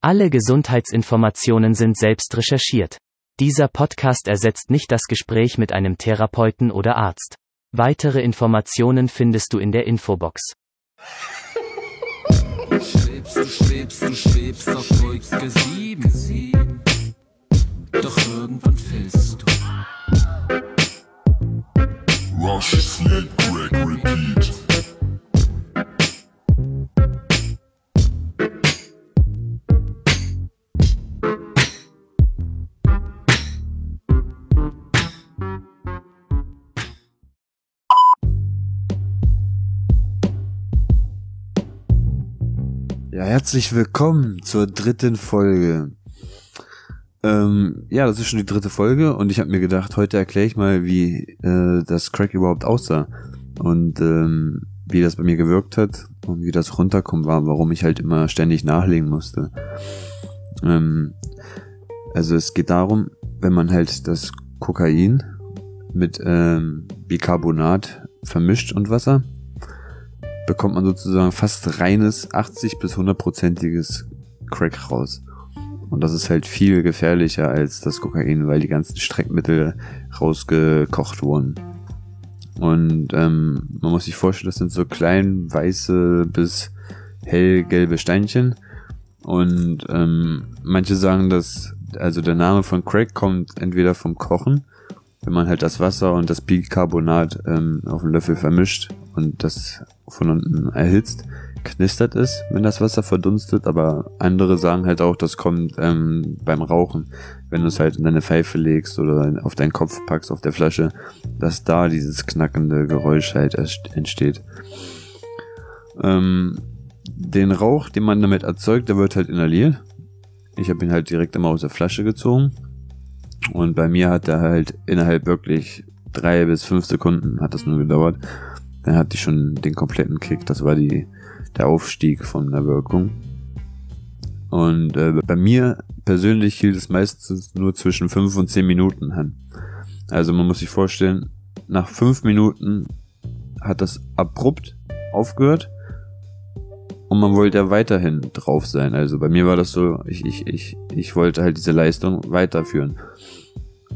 Alle Gesundheitsinformationen sind selbst recherchiert. Dieser Podcast ersetzt nicht das Gespräch mit einem Therapeuten oder Arzt. Weitere Informationen findest du in der Infobox. Du schwebst, du schwebst, du schwebst auf Wolke 7. Doch irgendwann fällst du. Ja, herzlich willkommen zur dritten Folge. Ähm, ja, das ist schon die dritte Folge und ich habe mir gedacht, heute erkläre ich mal, wie äh, das Crack überhaupt aussah und ähm, wie das bei mir gewirkt hat und wie das runterkommen war, warum ich halt immer ständig nachlegen musste. Ähm, also es geht darum, wenn man halt das Kokain mit ähm, Bicarbonat vermischt und Wasser, bekommt man sozusagen fast reines 80 bis 100-prozentiges Crack raus. Und das ist halt viel gefährlicher als das Kokain, weil die ganzen Streckmittel rausgekocht wurden. Und ähm, man muss sich vorstellen, das sind so klein weiße bis hellgelbe Steinchen. Und ähm, manche sagen, dass also der Name von Crack kommt entweder vom Kochen, wenn man halt das Wasser und das Bicarbonat ähm, auf einen Löffel vermischt und das von unten erhitzt, knistert es, wenn das Wasser verdunstet, aber andere sagen halt auch, das kommt ähm, beim Rauchen, wenn du es halt in deine Pfeife legst oder auf deinen Kopf packst auf der Flasche, dass da dieses knackende Geräusch halt entsteht. Ähm, den Rauch, den man damit erzeugt, der wird halt inhaliert. Ich habe ihn halt direkt immer aus der Flasche gezogen. Und bei mir hat er halt innerhalb wirklich drei bis fünf Sekunden hat das nur gedauert. Dann hatte ich schon den kompletten Kick. Das war die, der Aufstieg von der Wirkung. Und äh, bei mir persönlich hielt es meistens nur zwischen fünf und zehn Minuten an. Also man muss sich vorstellen, nach fünf Minuten hat das abrupt aufgehört und man wollte ja weiterhin drauf sein. Also bei mir war das so, ich, ich, ich, ich wollte halt diese Leistung weiterführen.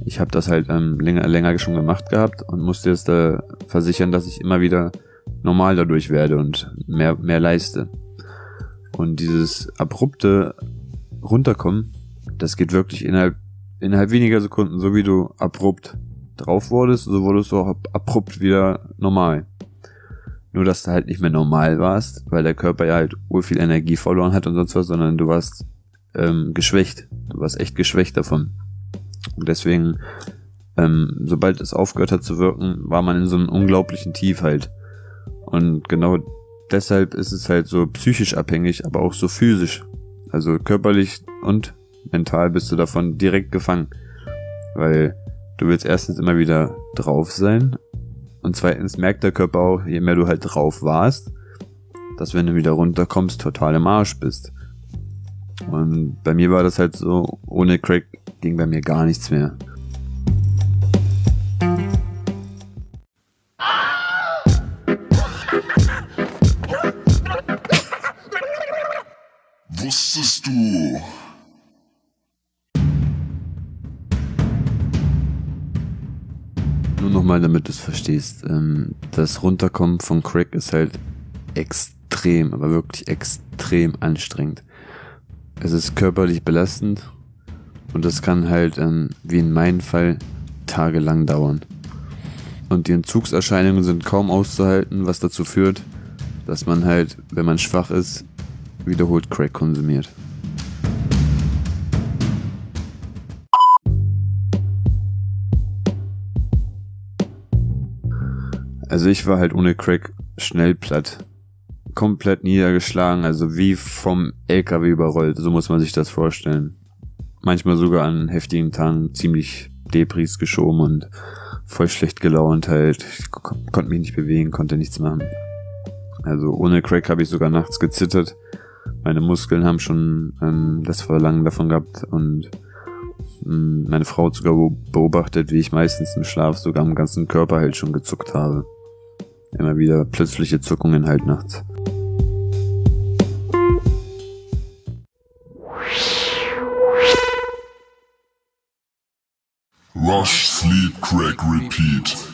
Ich habe das halt ähm, länger, länger schon gemacht gehabt und musste jetzt da versichern, dass ich immer wieder normal dadurch werde und mehr, mehr leiste. Und dieses abrupte Runterkommen, das geht wirklich innerhalb, innerhalb weniger Sekunden, so wie du abrupt drauf wurdest, so wurdest du auch abrupt wieder normal. Nur, dass du halt nicht mehr normal warst, weil der Körper ja halt ur viel Energie verloren hat und sonst was, sondern du warst ähm, geschwächt. Du warst echt geschwächt davon. Und deswegen, ähm, sobald es aufgehört hat zu wirken, war man in so einem unglaublichen Tief halt. Und genau deshalb ist es halt so psychisch abhängig, aber auch so physisch. Also körperlich und mental bist du davon direkt gefangen. Weil du willst erstens immer wieder drauf sein. Und zweitens merkt der Körper auch, je mehr du halt drauf warst, dass wenn du wieder runterkommst, total im Arsch bist. Und bei mir war das halt so, ohne Crack ging bei mir gar nichts mehr. Wusstest du? Nur nochmal, damit du es verstehst. Ähm, das Runterkommen von Crack ist halt extrem, aber wirklich extrem anstrengend. Es ist körperlich belastend und das kann halt, ähm, wie in meinem Fall, tagelang dauern. Und die Entzugserscheinungen sind kaum auszuhalten, was dazu führt, dass man halt, wenn man schwach ist, wiederholt Crack konsumiert. Also ich war halt ohne Crack schnell platt. Komplett niedergeschlagen, also wie vom LKW überrollt, so muss man sich das vorstellen. Manchmal sogar an heftigen Tagen ziemlich Depris geschoben und voll schlecht gelaunt halt. Ich konnte mich nicht bewegen, konnte nichts machen. Also ohne Crack habe ich sogar nachts gezittert. Meine Muskeln haben schon ähm, das Verlangen davon gehabt und ähm, meine Frau hat sogar beobachtet, wie ich meistens im Schlaf sogar am ganzen Körper halt schon gezuckt habe. Immer wieder plötzliche Zuckungen halt nachts. Rush, sleep, crack, repeat.